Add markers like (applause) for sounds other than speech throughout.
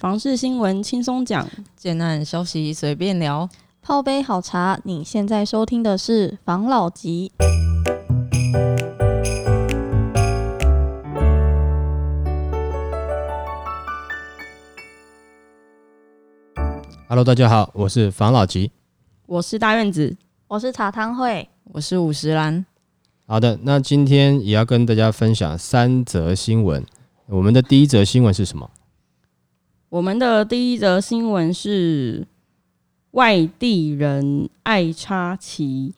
房事新闻轻松讲，建案消息随便聊，泡杯好茶。你现在收听的是房老吉。Hello，大家好，我是房老吉。我是大院子，我是茶汤会。我是五十岚。好的，那今天也要跟大家分享三则新闻。我们的第一则新闻是什么？我们的第一则新闻是外地人爱插旗，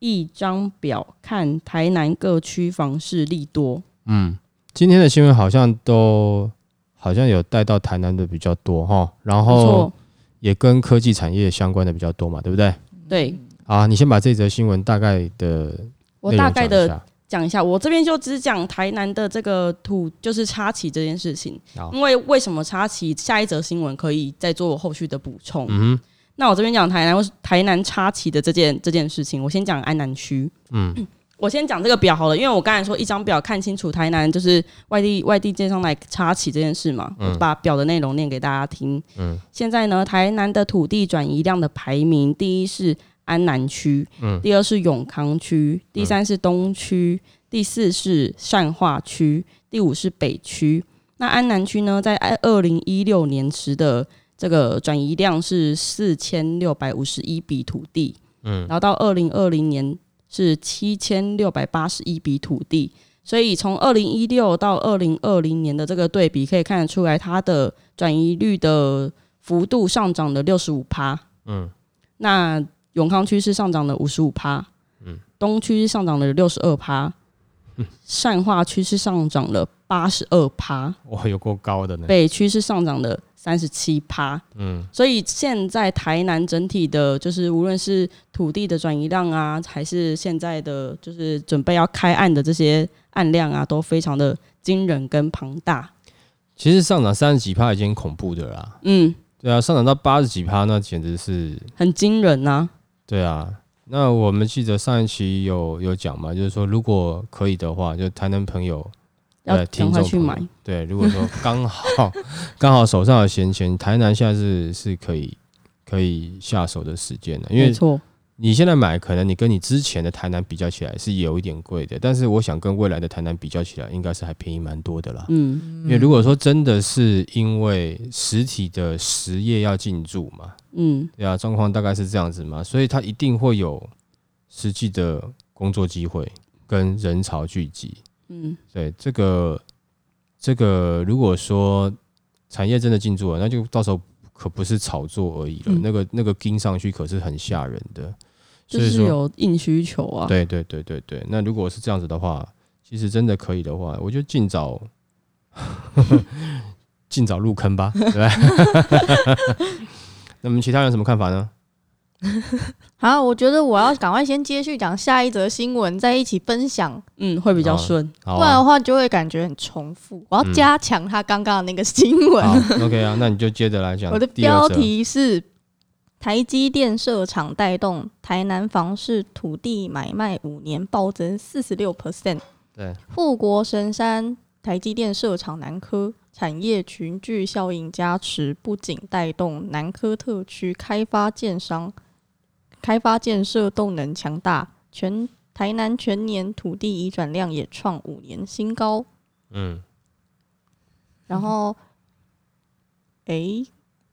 一张表看台南各区房市利多。嗯，今天的新闻好像都好像有带到台南的比较多哈，然后，也跟科技产业相关的比较多嘛，对不对？对啊，你先把这则新闻大概的我大概的讲一下我这边就只讲台南的这个土，就是插旗这件事情。因为为什么插旗，下一则新闻可以再做后续的补充。嗯，那我这边讲台南台南插旗的这件这件事情，我先讲安南区。嗯，(clears throat) 我先讲这个表好了，因为我刚才说一张表看清楚台南就是外地外地建商来插旗这件事嘛，嗯我把表的内容念给大家听。嗯现在呢，台南的土地转移量的排名，第一是安南区，嗯。第二是永康区，第三是东区，第四是善化区，第五是北区。那安南区呢，在二零一六年时的这个转移量是四千六百五十一笔土地，嗯。然后到二零二零年是七千六百八十一笔土地，所以从二零一六到二零二零年的这个对比，可以看得出来它的转移率的幅度上涨了六十五趴。嗯。那永康区是上涨了五十五趴，嗯东区是上涨了六十二趴，(laughs) 善化区是上涨了八十二趴，哇，有够高的呢。北区是上涨了三十七趴。嗯所以现在台南整体的，就是无论是土地的转移量啊，还是现在的就是准备要开案的这些案量啊，都非常的惊人跟庞大。其实上涨三十几趴已经恐怖的啦。嗯，对啊，上涨到八十几趴，那简直是很惊人呐、对啊，那我们记得上一期有有讲嘛，就是说如果可以的话，就台南朋友要呃赶快去听众朋友买。对，如果说刚好 (laughs) 刚好手上有闲钱，台南现在是是可以可以下手的时间的，因为错，你现在买，可能你跟你之前的台南比较起来是有一点贵的，但是我想跟未来的台南比较起来，应该是还便宜蛮多的啦。嗯因为如果说真的是因为实体的实业要进驻嘛，嗯，对啊，状况大概是这样子嘛，所以它一定会有实际的工作机会跟人潮聚集。嗯，对这个这个，如果说产业真的进驻了，那就到时候可不是炒作而已了，嗯那个那个盯上去可是很吓人的。就是有硬需求啊。对对对对对，那如果是这样子的话，其实真的可以的话，我就尽早 (laughs) 尽早入坑吧，对？(laughs) 那么其他人有什么看法呢？(laughs) 好，我觉得我要赶快先接续讲下一则新闻，再一起分享，嗯，会比较顺。好不然的啊，话就会感觉很重复。我要嗯加强他刚刚的那个新闻。好，OK 啊，那你就接着来讲我的标题是台积电设厂带动台南房市土地买卖五年暴增四十六 percent。对，富国神山台积电设厂南科产业群聚效应加持，不仅带动南科特区开发建商开发建设动能强大，全台南全年土地移转量也创五年新高。嗯，然后，诶，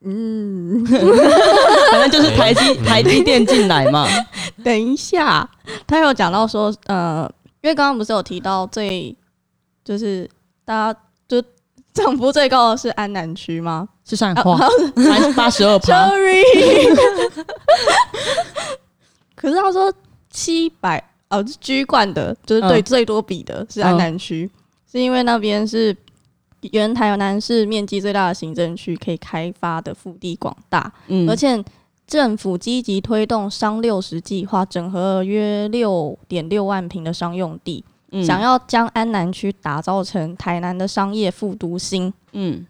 嗯，反正就是台积嗯 (laughs) 台积电进来嘛。等一下，他有讲到说，呃，因为刚刚不是有提到最，就是大家就涨幅最高的是安南区吗？是善化，三八十二趴。Sorry，(laughs) 可是他说七百哦，是居冠的，就是对嗯最多比的是安南区，是因为那边是原台南市面积最大的行政区，可以开发的腹地广大，嗯。而且政府积极推动商六十计划，整合了约六点六万平的商用地，嗯。想要将安南区打造成台南的商业副都心。嗯。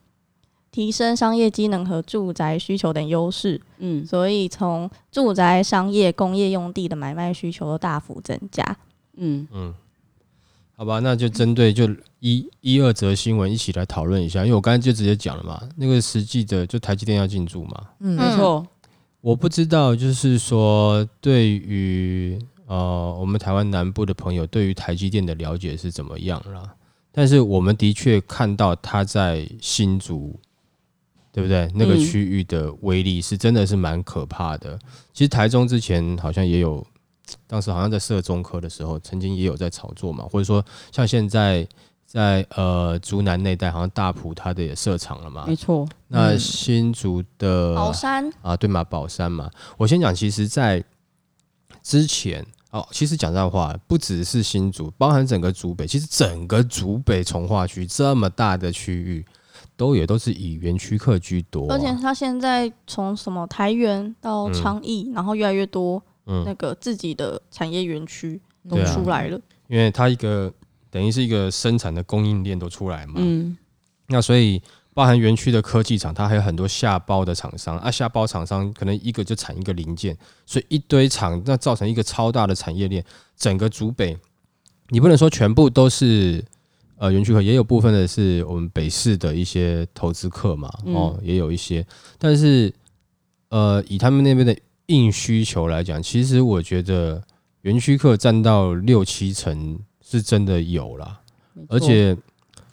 提升商业机能和住宅需求等优势，嗯。所以从住宅、商业、工业用地的买卖需求都大幅增加。嗯。嗯，好吧，那就针对就一一二则新闻一起来讨论一下，因为我刚才就直接讲了嘛，那个实际的就台积电要进驻嘛，嗯没错，我不知道，就是说对于呃我们台湾南部的朋友对于台积电的了解是怎么样啦？但是我们的确看到它在新竹，对不对？那个嗯区域的威力是真的是蛮可怕的。其实台中之前好像也有，当时好像在设中科的时候，曾经也有在炒作嘛，或者说像现在在呃竹南那带，好像大埔它的也设厂了嘛。没。错，那嗯新竹的宝山。啊，对嘛，宝山嘛。我先讲，其实，在之前哦，其实讲实在话，不只是新竹，包含整个竹北，其实整个竹北从化区这么大的区域，都也都是以园区客居多啊、而且他现在从什么台园到昌邑，然后越来越多那嗯，个自己的产业园区都出来了。因为它一个等于是一个生产的供应链都出来嘛，嗯，那所以包含园区的科技厂，它还有很多下包的厂商。啊，下包厂商可能一个就产一个零件，所以一堆厂，那造成一个超大的产业链。整个竹北，你不能说全部都是呃园区客，也有部分的是我们北市的一些投资客嘛，哦，也有一些，但是呃以他们那边的硬需求来讲，其实我觉得园区客占到六七成是真的有啦。而且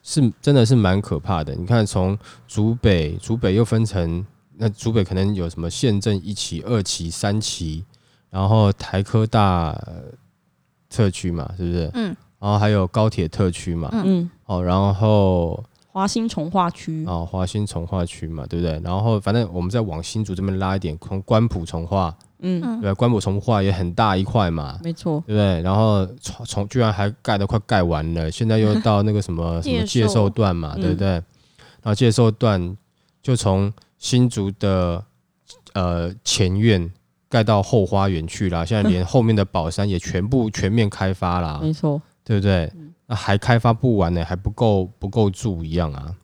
是真的是蛮可怕的。你看，从竹北，竹北又分成那竹北可能有什么县政一期、二期、三期，然后台科大呃特区嘛，是不是？嗯。然后还有高铁特区嘛，嗯嗯，哦，然后华新从化区，啊华新从化区嘛，对不对？然后反正我们再往新竹这边拉一点，从关埔从化，嗯，嗯对？关埔从化也很大一块嘛，没错，对不对？然后从从居然还盖的快盖完了，现在又到那个什么 (laughs) 什么介介寿寿段嘛，嗯对不对？然后介寿段就从新竹的呃前院盖到后花园去了，现在连后面的宝山也全部全面开发啦，没错，对不对？那还开发不完呢，还不够不够住一样啊。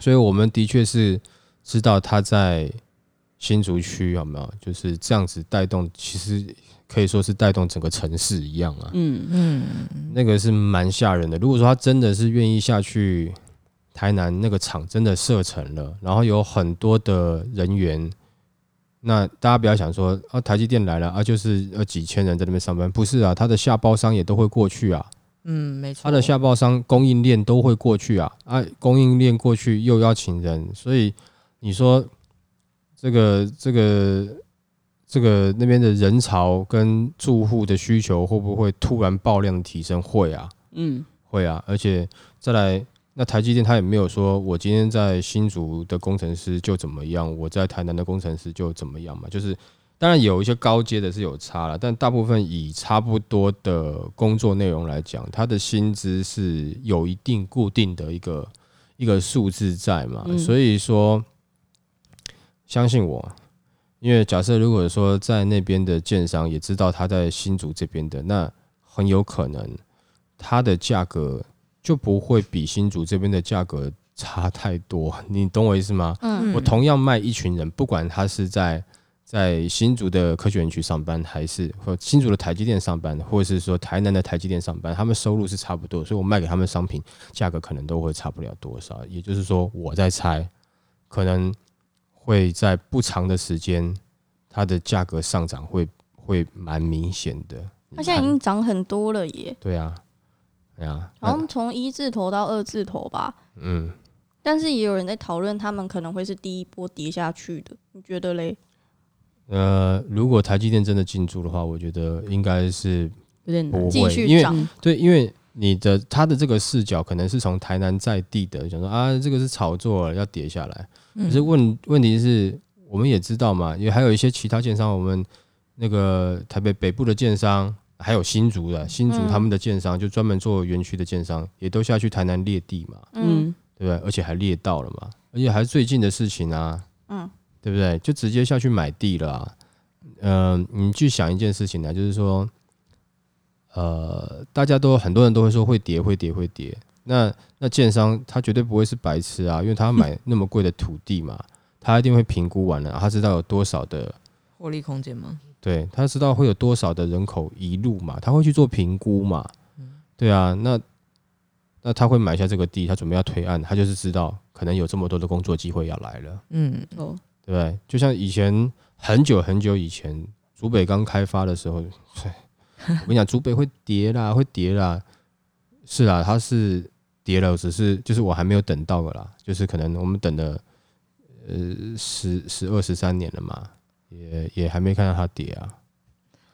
所以我们的确是知道它在新竹区有没有就是这样子带动，其实可以说是带动整个城市一样啊。嗯，嗯，那个是蛮吓人的。如果说他真的是愿意下去台南那个厂真的设成了，然后有很多的人员，那大家不要想说啊，台积电来了啊，就是呃几千人在那边上班，不是啊，他的下包商也都会过去啊，嗯，没错，他的下包商供应链都会过去啊，啊，供应链过去又要请人，所以你说这个这个这个那边的人潮跟住户的需求会不会突然爆量的提升？会啊，嗯，会啊，而且再来，那台积电他也没有说我今天在新竹的工程师就怎么样，我在台南的工程师就怎么样嘛，就是当然有一些高阶的是有差了，但大部分以差不多的工作内容来讲，他的薪资是有一定固定的一个一个数字在嘛，嗯所以说相信我。因为假设如果说在那边的建商也知道他在新竹这边的，那很有可能它的价格就不会比新竹这边的价格差太多，你懂我意思吗？嗯我同样卖一群人，不管他是在在新竹的科学园区上班，还是或新竹的台积电上班，或者是说台南的台积电上班，他们收入是差不多，所以我卖给他们商品价格可能都会差不了多少。也就是说，我在猜，可能会在不长的时间，它的价格上涨会会蛮明显的。它现在已经涨很多了耶，对啊，对啊，那好像从一字头到二字头吧。嗯。但是也有人在讨论，他们可能会是第一波跌下去的，你觉得嘞？呃，如果台积电真的进驻的话，我觉得应该是有点不，继会，因为对，因为你的他的这个视角可能是从台南在地的，想说啊，这个是炒作要跌下来。可嗯是问问题是，我们也知道嘛，因为还有一些其他建商，我们那个台北北部的建商，还有新竹的新竹嗯他们的建商，就专门做园区的建商，也都下去台南列地嘛，嗯嗯，对不对？而且还列到了嘛，而且还是最近的事情啊，嗯对不对？就直接下去买地了、啊。嗯、你去想一件事情呢、就是说，呃，大家都很多人都会说会跌，会跌，会跌。那那建商他绝对不会是白痴啊，因为他买 (laughs) 那么贵的土地嘛，他一定会评估完了，他知道有多少的，获利空间吗？对他知道会有多少的人口移入嘛，他会去做评估嘛。对啊，那那他会买下这个地，他准备要推案，他就是知道可能有这么多的工作机会要来了，嗯，哦，对？就像以前很久很久以前，竹北刚开发的时候，我跟你讲，竹北会跌啦，会跌啦，是啦，它是跌了，只是就是我还没有等到的啦，就是可能我们等了呃十十二十三年了嘛，也也还没看到它跌啊，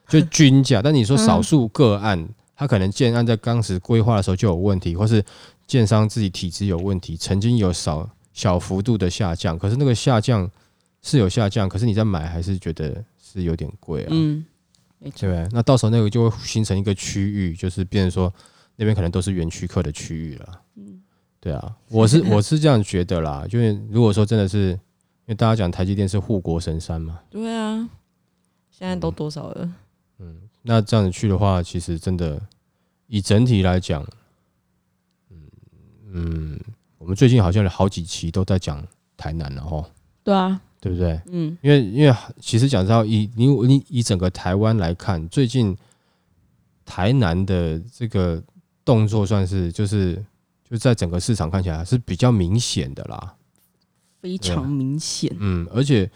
就均价。但你说少数个案，它可能建案在当时规划的时候就有问题，或是建商自己体制有问题，曾经有少小幅度的下降，可是那个下降是有下降，可是你在买还是觉得是有点贵啊，嗯，没错对不，对？那到时候那个就会形成一个区域，就是变成说那边可能都是园区客的区域了。嗯，对啊，我是我是这样觉得啦，就是如果说真的是，因为大家讲台积电是护国神山嘛，对啊，现在都多少了？嗯那这样子去的话，其实真的以整体来讲，嗯嗯，我们最近好像有好几期都在讲台南了哈，对啊，对不对？嗯，因为因为其实讲到以你你以整个台湾来看，最近台南的这个动作算是就是就在整个市场看起来是比较明显的啦，非常明显，嗯，而且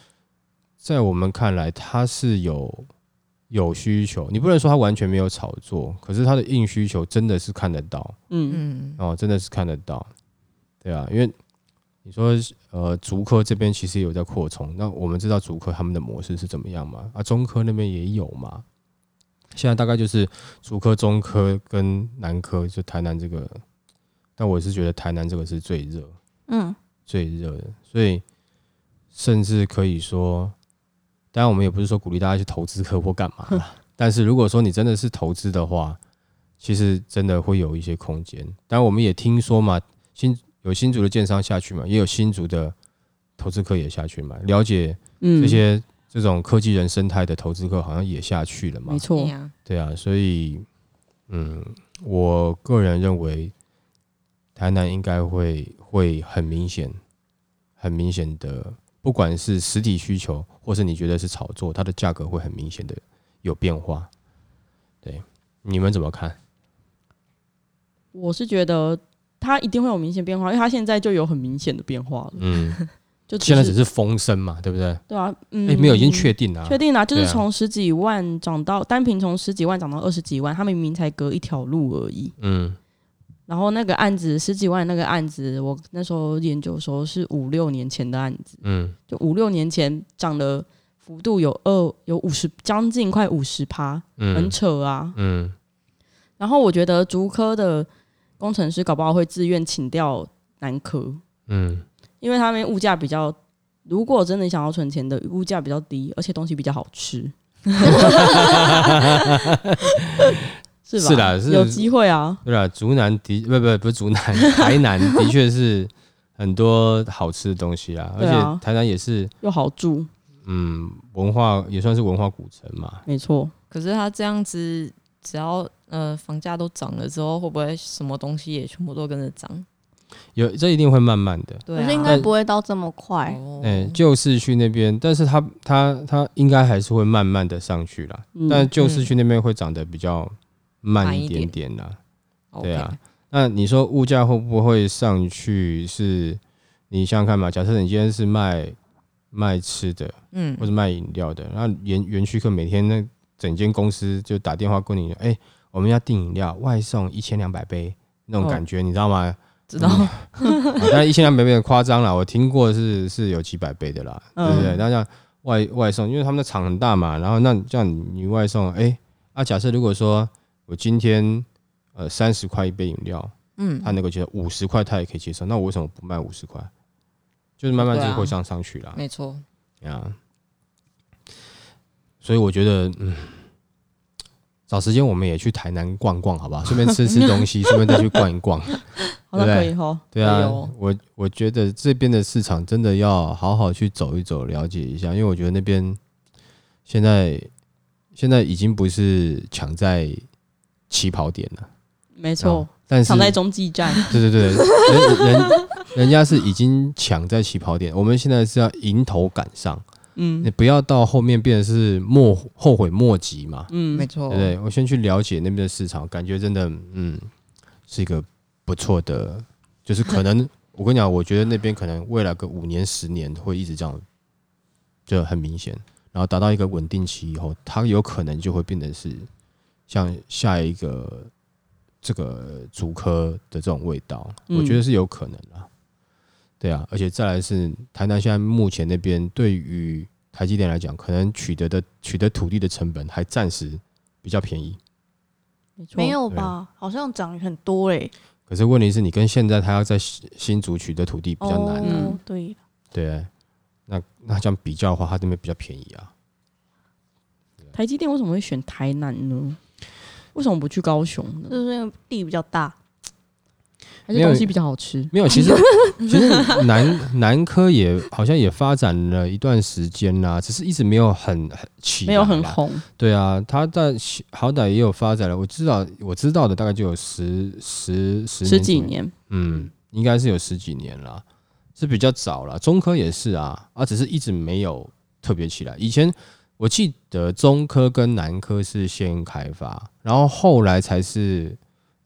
在我们看来，它是有有需求，你不能说它完全没有炒作，可是它的硬需求真的是看得到。嗯。嗯，哦，真的是看得到，对啊，因为你说呃，竹科这边其实有在扩充，那我们知道竹科他们的模式是怎么样嘛？啊，中科那边也有嘛，现在大概就是竹科、中科跟南科，就台南这个，但我是觉得台南这个是最热，嗯，最热的，所以甚至可以说，当然我们也不是说鼓励大家去投资科或干嘛啦，(laughs) 但是如果说你真的是投资的话，其实真的会有一些空间。当然我们也听说嘛，新有新竹的建商下去嘛，也有新竹的投资客也下去嘛，了解嗯，这些这种科技人生态的投资客好像也下去了嘛没，错对啊，所以嗯，我个人认为台南应该会会很明显、很明显的，不管是实体需求，或是你觉得是炒作，它的价格会很明显的有变化。对，你们怎么看？我是觉得它一定会有明显变化，因为它现在就有很明显的变化了，嗯，(laughs) 就现在只是风声嘛，对不对？对啊，嗯，哎、没有，已经确定了啊、确定啊，就是从十几万涨到单凭从十几万涨到二十几万，它明明才隔一条路而已。嗯。然后那个案子十几万那个案子，我那时候研究的时候是五六年前的案子，嗯。就五六年前涨的幅度有二有五十将近快五十趴，很嗯扯啊。嗯。然后我觉得竹科的工程师搞不好会自愿请掉南科，嗯，因为他们物价比较，如果真的想要存钱的，物价比较低，而且东西比较好吃，(laughs) 是吧？是啦是有机会啊。对啊，竹南的不不不是竹南，(laughs) 台南的确是很多好吃的东西啊，而且台南也是又好住，嗯文化也算是文化古城嘛。没错。可是他这样子，只要呃房价都涨了之后，会不会什么东西也全部都跟着涨？有这一定会慢慢的，对啊，可是应该不会到这么快。哦哎、旧市区那边，但是它它它应该还是会慢慢的上去啦，嗯但旧市区那边会涨得比较慢一点点点啦。对啊，那你说物价会不会上去？是你想想看嘛，假设你今天是卖卖吃的，嗯或者卖饮料的，那园园区客每天那整间公司就打电话跟你，哎、我们要订饮料，外送一千两百杯那种哦感觉，你知道吗？知道，啊当然一千两百杯很夸张了，我听过是是有几百杯的啦，嗯对不对？那这样外外送，因为他们的厂很大嘛，然后那这样你你外送，哎、啊，假设如果说我今天呃三十块一杯饮料，嗯他，能够接受五十块，他也可以接受，那我为什么不卖五十块？就是慢慢就会上上去啦。没错，呀，所以我觉得，嗯，找时间我们也去台南逛逛，好不好？顺便吃吃东西，(laughs) 顺便再去逛一逛。好对不对可以哈。对啊哦，我我觉得这边的市场真的要好好去走一走，了解一下，因为我觉得那边现在现在已经不是抢在起跑点了，没错啊，但是藏在中继站。对对对，人人人家是已经抢在起跑点，我们现在是要迎头赶上，嗯你不要到后面变得是莫后悔莫及嘛，嗯没，错对不，对？我先去了解那边的市场，感觉真的嗯是一个不错的，就是可能 (laughs) 我跟你讲，我觉得那边可能未来个五年、十年会一直这样，就很明显。然后达到一个稳定期以后，它有可能就会变成是像下一个这个主科的这种味道，嗯我觉得是有可能的。对啊，而且再来是台南现在目前那边对于台积电来讲，可能取得的取得土地的成本还暂时比较便宜。没错，没有吧？好像涨很多哎，可是问题是你跟现在他要在新新竹取得土地比较难、哦，对，对。那那这样比较的话，他这边比较便宜啊。台积电为什么会选台南呢？为什么不去高雄呢？就是因为地比较大，还是东西比较好吃？没有，(laughs) 其实其实南南科也好像也发展了一段时间啦，只是一直没有很很起来没有很。红，对啊，他在好歹也有发展了，我知道我知道的大概就有十十十十几左右，年。嗯，应该是有十几年啦，是比较早了。中科也是啊，啊，只是一直没有特别起来。以前我记得中科跟南科是先开发，然后后来才是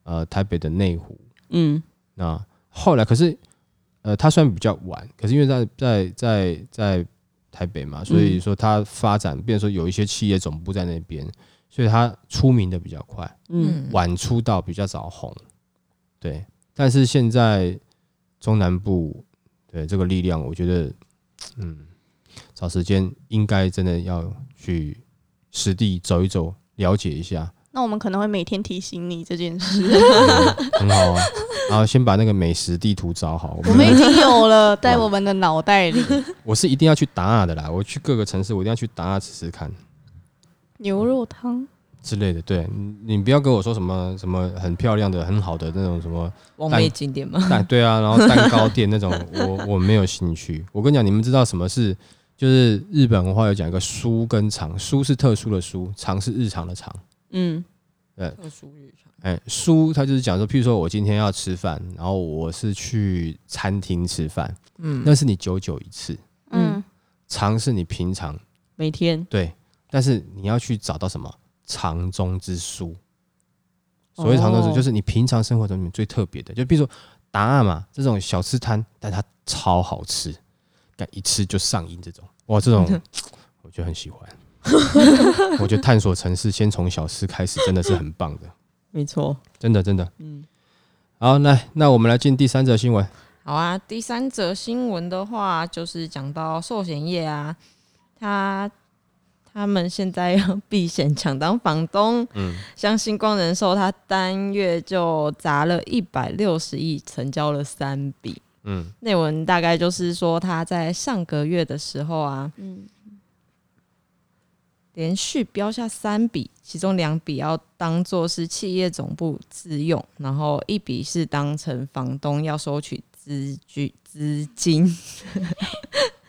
呃台北的内湖。嗯，那后来可是呃，他虽然比较晚，可是因为在在在在台北嘛，所以说他发展，变成说有一些企业总部在那边，所以他出名的比较快。嗯，晚出道比较早红，对。但是现在中南部对这个力量，我觉得，嗯，找时间应该真的要去实地走一走，了解一下，那我们可能会每天提醒你这件事。嗯 (laughs) 很好啊。然后先把那个美食地图找好。我我们已经有了，在我们的脑袋里。(laughs) 我是一定要去达亚的啦，我去各个城市，我一定要去达亚吃吃看牛肉汤，之类的。对你，你不要跟我说什么什么很漂亮的、很好的那种什么完美景点吗，(laughs) 蛋对啊，然后蛋糕店那种，我我没有兴趣。我跟你讲，你们知道什么是？就是日本文化有讲一个书跟常，书是特殊的书，常是日常的常。嗯，特殊日常。哎，书它就是讲说，譬如说我今天要吃饭，然后我是去餐厅吃饭，嗯，那是你久久一次；嗯，常是你平常每天。对，但是你要去找到什么常中之书。所谓常中之蔬，哦就是你平常生活中里面最特别的，就比如说答案嘛，这种小吃摊，但它超好吃，干一吃就上瘾，这种。哇，这种 (laughs) 我就很喜欢。(laughs) 我觉得探索城市先从小事开始，真的是很棒的，(laughs) 没错，真的真的。嗯，好，来，那我们来进第三则新闻。好啊，第三则新闻的话，就是讲到寿险业啊，他他们现在要避险抢当房东，嗯，像星光人寿，他单月就砸了一百六十亿，成交了三笔。嗯，内文大概就是说，他在上个月的时候啊，嗯连续标下三笔，其中两笔要当做是企业总部自用，然后一笔是当成房东要收取资金资金。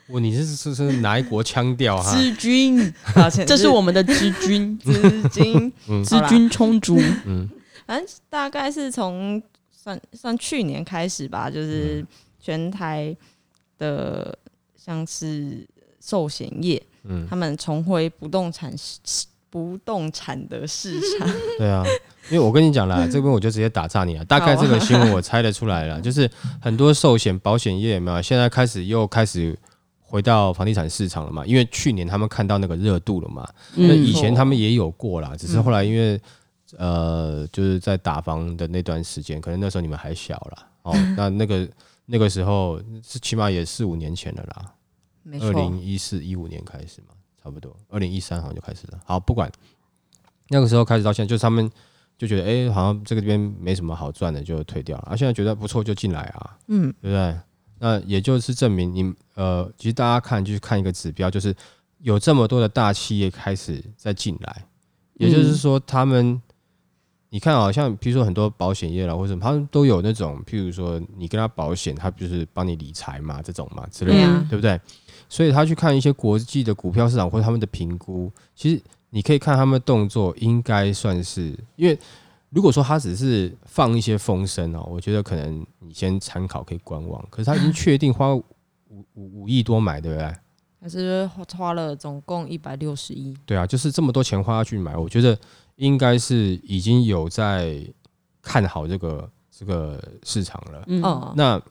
我你是是是哪一国腔调哈？资金，抱歉，这是我们的资金，(laughs) 资金。(laughs) 资金充足。嗯反正大概是从算算去年开始吧，就是全台的像是寿险业，嗯，他们重回不动产市不动产的市场。(laughs) 对啊，因为我跟你讲啦，(laughs) 这边我就直接打岔你了。大概这个新闻我猜得出来了，就是很多寿险保险业嘛，现在开始又开始回到房地产市场了嘛，因为去年他们看到那个热度了嘛，那嗯以前他们也有过啦，只是后来因为呃，就是在打房的那段时间，可能那时候你们还小啦，哦，(laughs) 那那个那个时候是起码也四五年前了啦，没错，二零一四一五年开始嘛，差不多，二零一三好像就开始了。好，不管那个时候开始到现在，就是他们就觉得，哎、好像这个边没什么好赚的，就退掉了。啊，现在觉得不错就进来啊，嗯，对不对？那也就是证明你呃，其实大家看就是看一个指标，就是有这么多的大企业开始在进来，也就是说他们。你看好，像比如说很多保险业啦，或者他们都有那种，譬如说你跟他保险，他就是帮你理财嘛，这种嘛之类的，对不对？所以他去看一些国际的股票市场或者他们的评估，其实你可以看他们的动作，应该算是因为如果说他只是放一些风声哦，我觉得可能你先参考可以观望。可是他已经确定花五五五亿多买，对不对？还是花了总共一百六十亿。对啊，就是这么多钱花下去买，我觉得应该是已经有在看好这个这这个市场了。嗯哦，那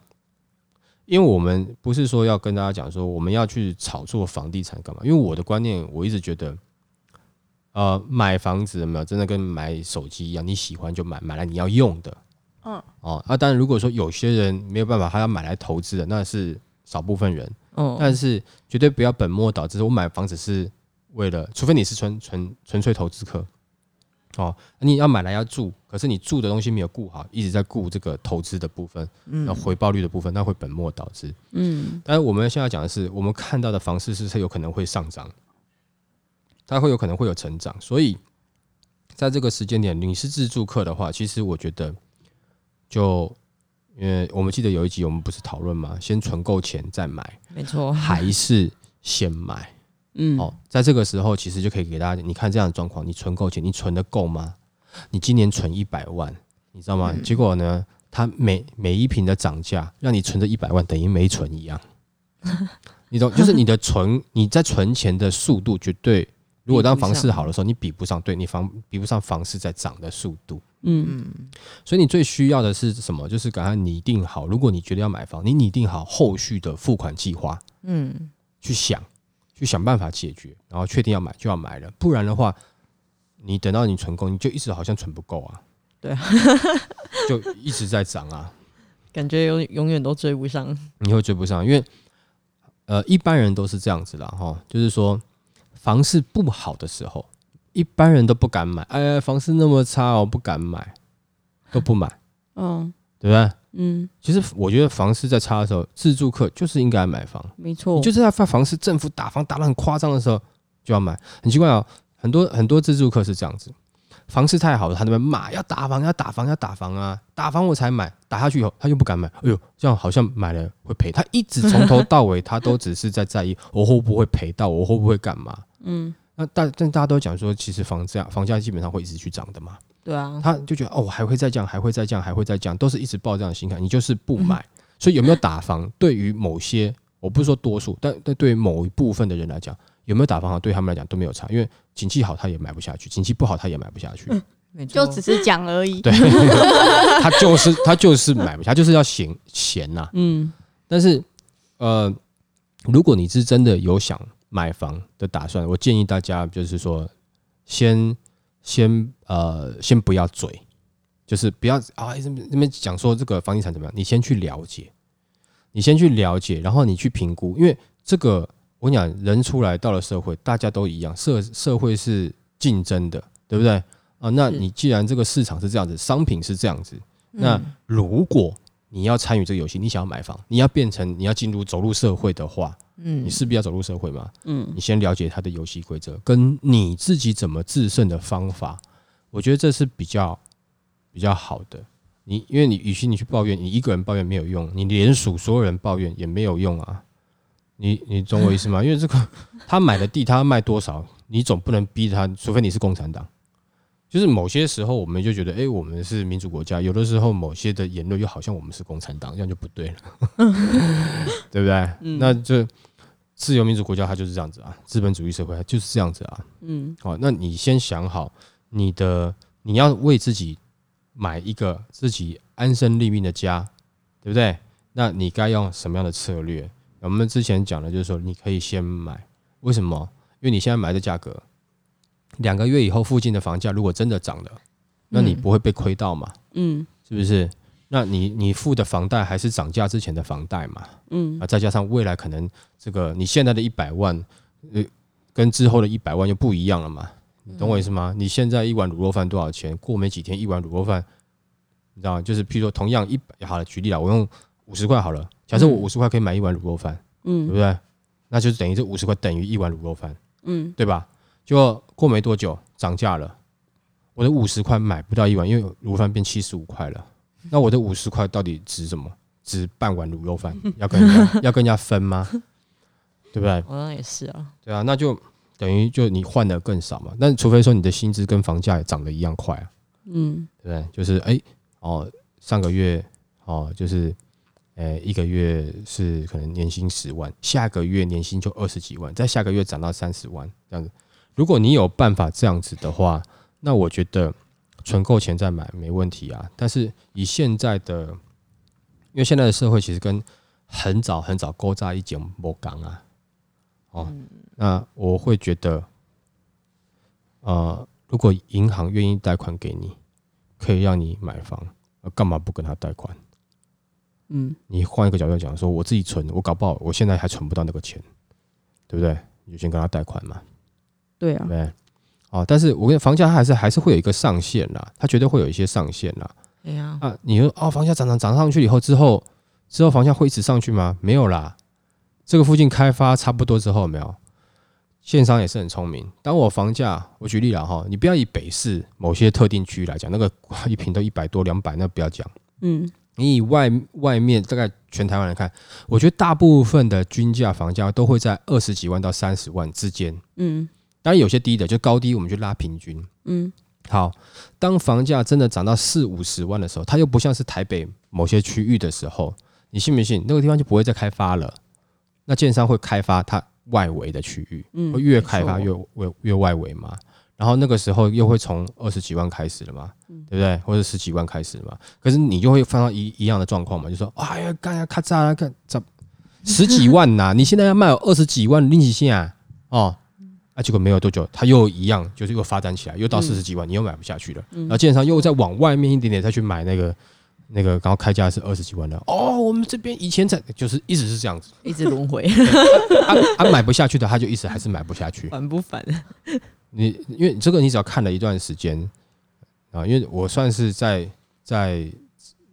因为我们不是说要跟大家讲说我们要去炒作房地产干嘛？因为我的观念，我一直觉得，呃，买房子有没有真的跟买手机一样，你喜欢就买，买来你要用的。嗯，哦，啊，当然如果说有些人没有办法，他要买来投资的，那是少部分人。嗯，但是绝对不要本末倒置。我买房子是为了，除非你是纯纯纯粹投资客，哦，你要买来要住，可是你住的东西没有顾好，一直在顾这个投资的部分，嗯那回报率的部分，那会本末倒置。嗯但是我们现在讲的是，我们看到的房市是它有可能会上涨，它会有可能会有成长，所以在这个时间点，你是自住客的话，其实我觉得就。因为我们记得有一集我们不是讨论吗，先存够钱再买，没错，还是先买？嗯，哦，在这个时候，其实就可以给大家，你看这样的状况，你存够钱，你存的够吗？你今年存一百万，你知道吗？结果呢，它每每一瓶的涨价，让你存着一百万等于没存一样，(laughs) 你懂？就是你的存，你在存钱的速度绝对，如果当房市好的时候，你比不上，对你房比不上房市在涨的速度。嗯所以你最需要的是什么？就是赶快拟定好，如果你觉得要买房，你拟定好后续的付款计划，嗯，去想，去想办法解决，然后确定要买就要买了，不然的话，你等到你存够，你就一直好像存不够啊，对啊，(laughs) 就一直在涨啊，感觉永永远都追不上，你会追不上，因为呃一般人都是这样子啦，哈，就是说房市不好的时候，一般人都不敢买，哎，房市那么差哦，不敢买，都不买，嗯。对不对？嗯，其实我觉得房市在差的时候，自住客就是应该买房。没错，你就是在发房市政府打房打得很夸张的时候就要买，很奇怪哦，很多很多自住客是这样子，房市太好了，他那边骂要打房要打房要打房啊，打房我才买，打下去以后他又不敢买，哎呦，这样好像买了会赔，他一直从头到尾他都只是在在意 (laughs) 我会不会赔到，我会不会干嘛。嗯。那大但大家都讲说，其实房价房价基本上会一直去涨的嘛，对啊，他就觉得哦，还会再降，还会再降，还会再降，都是一直抱这样的心态，你就是不买。所以有没有打房，对于某些我不是说多数，但但对于某一部分的人来讲，有没有打房，对他们来讲都没有差，因为景气好他也买不下去，景气不好他也买不下去，就只是讲而已。对，(laughs) 他就是他就是买不下，他就是要闲闲呐。嗯但是呃，如果你是真的有想买房的打算，我建议大家就是说，先先呃先不要嘴，就是不要啊这边这边讲说这个房地产怎么样，你先去了解，你先去了解，然后你去评估，因为这个我跟你讲，人出来到了社会，大家都一样，社社会是竞争的，对不对？啊，那你既然这个市场是这样子，商品是这样子，那嗯如果你要参与这个游戏，你想要买房，你要变成你要进入走入社会的话，嗯你势必要走入社会嘛。嗯你先了解他的游戏规则，跟你自己怎么制胜的方法，我觉得这是比较比较好的。你因为你与其你去抱怨，你一个人抱怨没有用，你连署所有人抱怨也没有用啊。你你懂我意思吗？(laughs) 因为这个他买的地他要卖多少，你总不能逼他，除非你是共产党。就是某些时候我们就觉得，哎、我们是民主国家，有的时候某些的言论又好像我们是共产党，这样就不对了，(laughs) 对不对？嗯那就自由民主国家它就是这样子啊，资本主义社会它就是这样子啊。嗯好，那你先想好你的，你要为自己买一个自己安身立命的家，对不对？那你该用什么样的策略？我们之前讲的就是说，你可以先买，为什么？因为你现在买的价格，两个月以后附近的房价如果真的涨了，那你不会被亏到嘛？嗯是不是？那你你付的房贷还是涨价之前的房贷嘛？嗯啊，再加上未来可能这个你现在的一百万，呃，跟之后的一百万又不一样了嘛？你懂我意思吗？你现在一碗卤肉饭多少钱？过没几天一碗卤肉饭，你知道吗？就是譬如说同样一百，好了，举例了，我用五十块好了，假设我五十块可以买一碗卤肉饭，嗯对不嗯对？那就是等于这五十块等于一碗卤肉饭，嗯对吧？就过没多久涨价了，我的五十块买不到一碗，因为卤饭变七十五块了。那我的五十块到底值什么？值半碗卤肉饭，(laughs) 要跟人家要跟人家分吗？对不对？好像也是啊，对啊，那就等于就你换的更少嘛。那除非说你的薪资跟房价也涨得一样快啊，嗯对不对？就是哎、哦，上个月哦，就是呃一个月是可能年薪十万，下个月年薪就二十几万，再下个月涨到三十万这样子。如果你有办法这样子的话，那我觉得存够钱再买没问题啊。但是以现在的，因为现在的社会其实跟很早很早勾扎一剪莫港啊，哦，那我会觉得，呃，如果银行愿意贷款给你，可以让你买房，那干嘛不跟他贷款？嗯，你换一个角度讲，说我自己存，我搞不好我现在还存不到那个钱，对不对？你就先跟他贷款嘛，对啊对？哦，但是我跟你房价它还是还是会有一个上限啦，它绝对会有一些上限啦。哎呀，啊，你说哦，房价涨涨涨上去以后，之后之后房价会一直上去吗？没有啦，这个附近开发差不多之后，有没有，建商也是很聪明。当我房价，我举例了哈，你不要以北市某些特定区域来讲，那个哇一平都一百多、两百，那不要讲。嗯你以外外面大概全台湾来看，我觉得大部分的均价房价都会在二十几万到三十万之间。嗯当然有些低的，就高低我们就拉平均。嗯好，当房价真的涨到四五十万的时候，它又不像是台北某些区域的时候，你信不信那个地方就不会再开发了？那建商会开发它外围的区域，嗯，会越开发越越越外围嘛。然后那个时候又会从二十几万开始了嘛，嗯对不对？或者十几万开始了嘛。可是你就会翻到一一样的状况嘛，就说哎呀，干呀咔嚓啦，看怎十几万呐、你现在要卖我二十几万，拎起线哦。啊，结果没有多久，它又一样，就是又发展起来，又到嗯四十几万，你又买不下去了。嗯然后建商又再往外面一点点再去买那个那个，然后开价是二十几万的。哦，我们这边以前在就是一直是这样子，(laughs) 一直轮回，啊啊买不下去的，他就一直还是买不下去。烦不烦？(laughs) 你因为这个你只要看了一段时间啊，因为我算是在在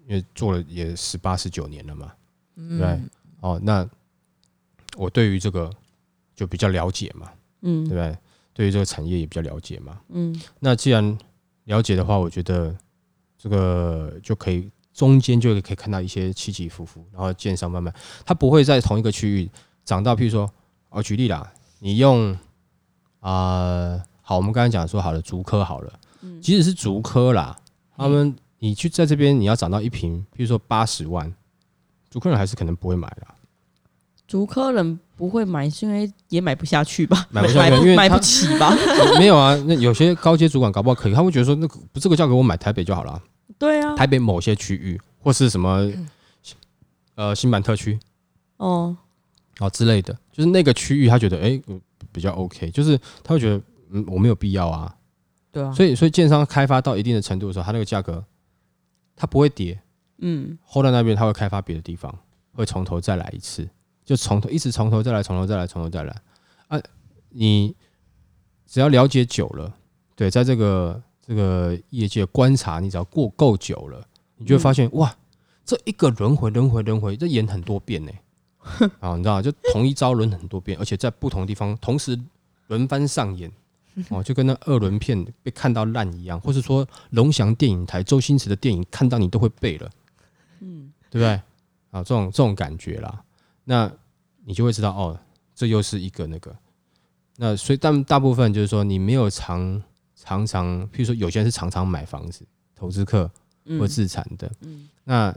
因为做了也十八十九年了嘛，对嗯，哦，那我对于这个就比较了解嘛，嗯对不对？对于这个产业也比较了解嘛。嗯那既然了解的话，我觉得这个就可以中间就可以看到一些起起伏伏，然后建商慢慢，它不会在同一个区域涨到，譬如说，我举例啦，你用啊、好，我们刚才讲说好了，竹科好了，嗯即使是竹科啦，他们你去在这边你要涨到一平，譬如说八十万，竹科人还是可能不会买啦，竹科人不会买，是因为也买不下去吧？买不下去。因为买不起吧？(laughs) 没有啊，那有些高阶主管搞不好可以，他会觉得说，那个这个价格我买台北就好了。啊。对啊，台北某些区域，或是什么呃新版特区。哦，好之类的，就是那个区域，他觉得哎、呃比较 OK，就是他会觉得嗯我没有必要啊，对啊，所以所以建商开发到一定的程度的时候，它那个价格它不会跌，嗯。后来那边他会开发别的地方，会从头再来一次，就从头一直从头再来，从头再来，从头再来啊！你只要了解久了，对，在这个这个业界观察，你只要过够久了，你就会发现、哇，这一个轮回轮回轮回，这演很多遍呢。(laughs) 啊，你知道吗，就同一招轮很多遍，而且在不同地方同时轮番上演。(laughs) 哦，就跟那二轮片被看到烂一样，或是说龙翔电影台周星驰的电影看到你都会背了。嗯对不对？啊，这种这种感觉啦，那你就会知道哦，这又是一个那个。那所以，但大部分就是说，你没有常常常，譬如说，有些人是常常买房子，投资客嗯或自产的，嗯那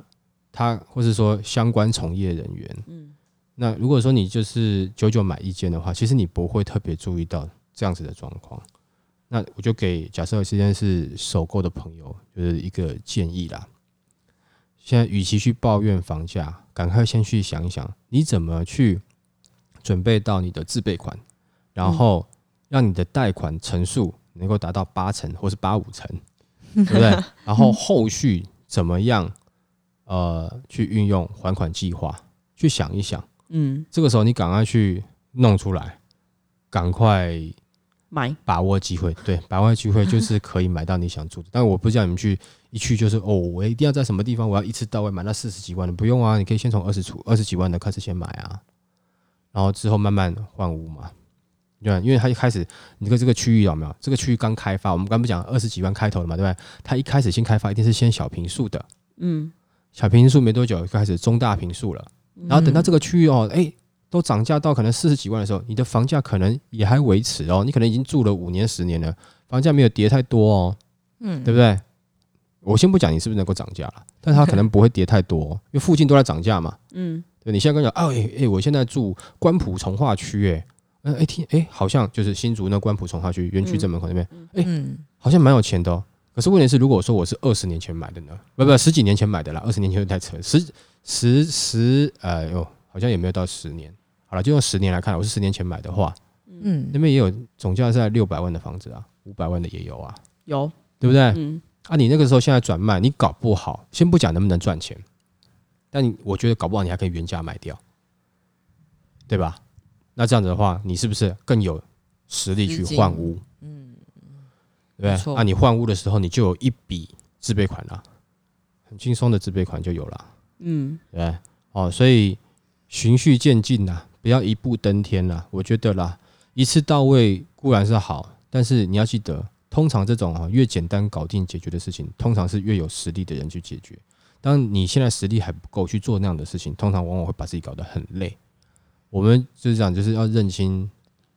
他或是说相关从业人员，嗯那如果说你就是久久买一间的话，其实你不会特别注意到这样子的状况。那我就给假设今天是首购的朋友，就是一个建议啦。现在与其去抱怨房价，赶快先去想一想，你怎么去准备到你的自备款，然后让你的贷款成数能够达到八成或是八五成，对不对？(laughs) 然后后续怎么样，呃，去运用还款计划，去想一想。嗯，这个时候你赶快去弄出来，赶快买把握机会。对，把握机会就是可以买到你想住的。但我不是叫你们去一去就是哦，我一定要在什么地方，我要一次到位买那四十几万的，不用啊，你可以先从二十出二十几万的开始先买啊，然后之后慢慢换屋嘛。对，因为它一开始你这个这个区域有没有？这个区域刚开发，我们刚不讲二十几万开头的嘛，对不对？它一开始先开发一定是先小平数的，嗯，小平数没多久就开始中大平数了。然后等到这个区域哦，哎、都涨价到可能四十几万的时候，你的房价可能也还维持哦，你可能已经住了五年、十年了，房价没有跌太多哦，嗯，对不对？我先不讲你是不是能够涨价了，但它可能不会跌太多、哦，(laughs) 因为附近都在涨价嘛。嗯对，你现在跟我讲，哎、哎、我现在住关埔从化区，哎，嗯，哎听，哎，好像就是新竹那关埔从化区园区正门口那边，嗯，好像蛮有钱的哦。可是问题是，如果说我是二十年前买的呢？不不，十几年前买的啦，二十年前就太扯，十十十，呃哟，好像也没有到十年。好了，就用十年来看，我是十年前买的话，嗯那边也有总价在六百万的房子啊，五百万的也有啊，有，对不对？嗯，啊，你那个时候现在转卖，你搞不好，先不讲能不能赚钱，但你我觉得搞不好你还可以原价卖掉，对吧？那这样子的话，你是不是更有实力去换屋？嗯，对不对？没错那你换屋的时候，你就有一笔自备款了，很轻松的自备款就有了，嗯，对对？哦，所以循序渐进呐，不要一步登天啦。我觉得啦，一次到位固然是好，但是你要记得，通常这种啊越简单搞定解决的事情，通常是越有实力的人去解决。当你现在实力还不够去做那样的事情，通常往往会把自己搞得很累。我们就是讲，就是要认清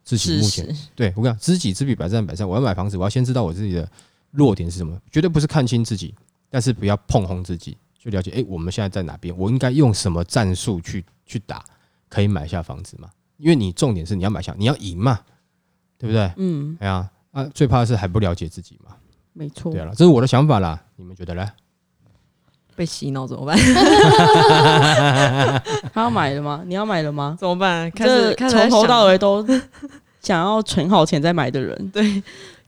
自己目前对我跟你讲，知己知彼，百战百胜。我要买房子，我要先知道我自己的弱点是什么，绝对不是看清自己，但是不要碰轰自己，去了解，诶，我们现在在哪边，我应该用什么战术去去打，可以买下房子嘛？因为你重点是你要买下，你要赢嘛，对不对？嗯，哎呀，啊，最怕的是还不了解自己嘛。没错对。了，这是我的想法啦，你们觉得呢？被洗脑怎么办？(laughs) 他要买了吗？你要买了吗？怎么办？开这始从头到尾尾都 (laughs) 想要存好钱再买的人，(laughs) 对，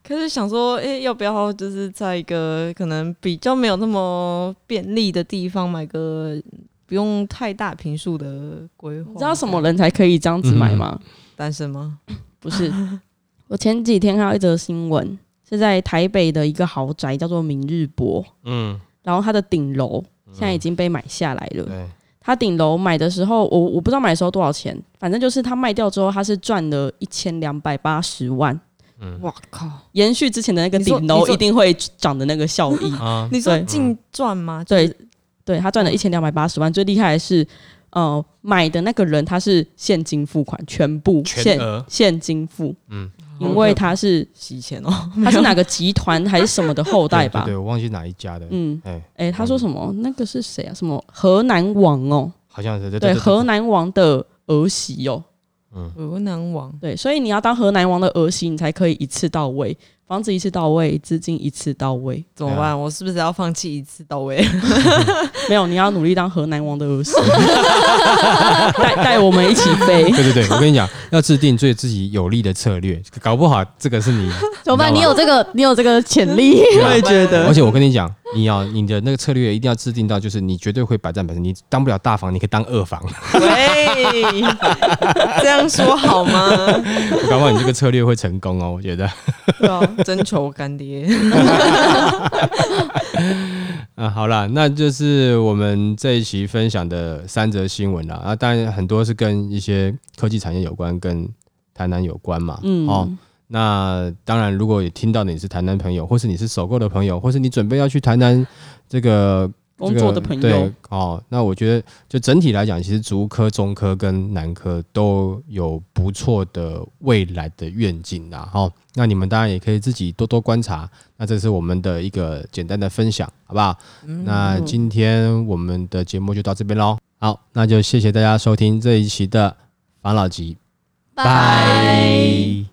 开始想说，哎、要不要就是在一个可能比较没有那么便利的地方买个不用太大平数的规划？你知道什么人才可以这样子买吗？单身吗？不是，我前几天看到一则新闻，是在台北的一个豪宅叫做明日博，嗯，然后它的顶楼现在已经被买下来了。对，它顶楼买的时候，我我不知道买的时候多少钱，反正就是它卖掉之后，它是赚了一千两百八十万，嗯哇靠！延续之前的那个顶楼一定会涨的那个效益。啊，(laughs) 你说净赚吗？对，对他赚了一千两百八十万，最厉害的是，呃，买的那个人他是现金付款，全部现全额现金付，嗯，因为他是洗钱哦，(laughs) 他是哪个集团还是什么的后代吧对我忘记哪一家的，嗯，哎，哎、他说什么？那个是谁啊？什么河南王哦？好像是对对，河南王的儿媳哦。嗯河南王对，所以你要当河南王的儿媳，你才可以一次到位，房子一次到位，资金一次到位。怎么办？我是不是要放弃一次到位？(laughs) 没有，你要努力当河南王的儿媳，(laughs) 带带我们一起飞。(laughs) 对对对，我跟你讲，要制定对自己有利的策略，搞不好这个是你怎么办？你有这个，你有这个潜力。我也觉得而且我跟你讲，你要你的那个策略一定要制定到，就是你绝对会百战百胜。你当不了大房，你可以当二房。喂，这样说好吗？我搞不好你这个策略会成功哦，我觉得。对啊，征求干爹。(laughs) 啊，好啦，那就是我们这一期分享的三则新闻啦。啊，当然很多是跟一些科技产业有关，跟台南有关嘛。嗯，哦，那当然，如果也听到你是台南朋友，或是你是首购的朋友，或是你准备要去台南这个工作的朋友哦，那我觉得就整体来讲，其实竹科、中科跟南科都有不错的未来的愿景啦。哦，那你们当然也可以自己多多观察。那这是我们的一个简单的分享，好不好？那今天我们的节目就到这边喽。好，那就谢谢大家收听这一期的防老集，拜。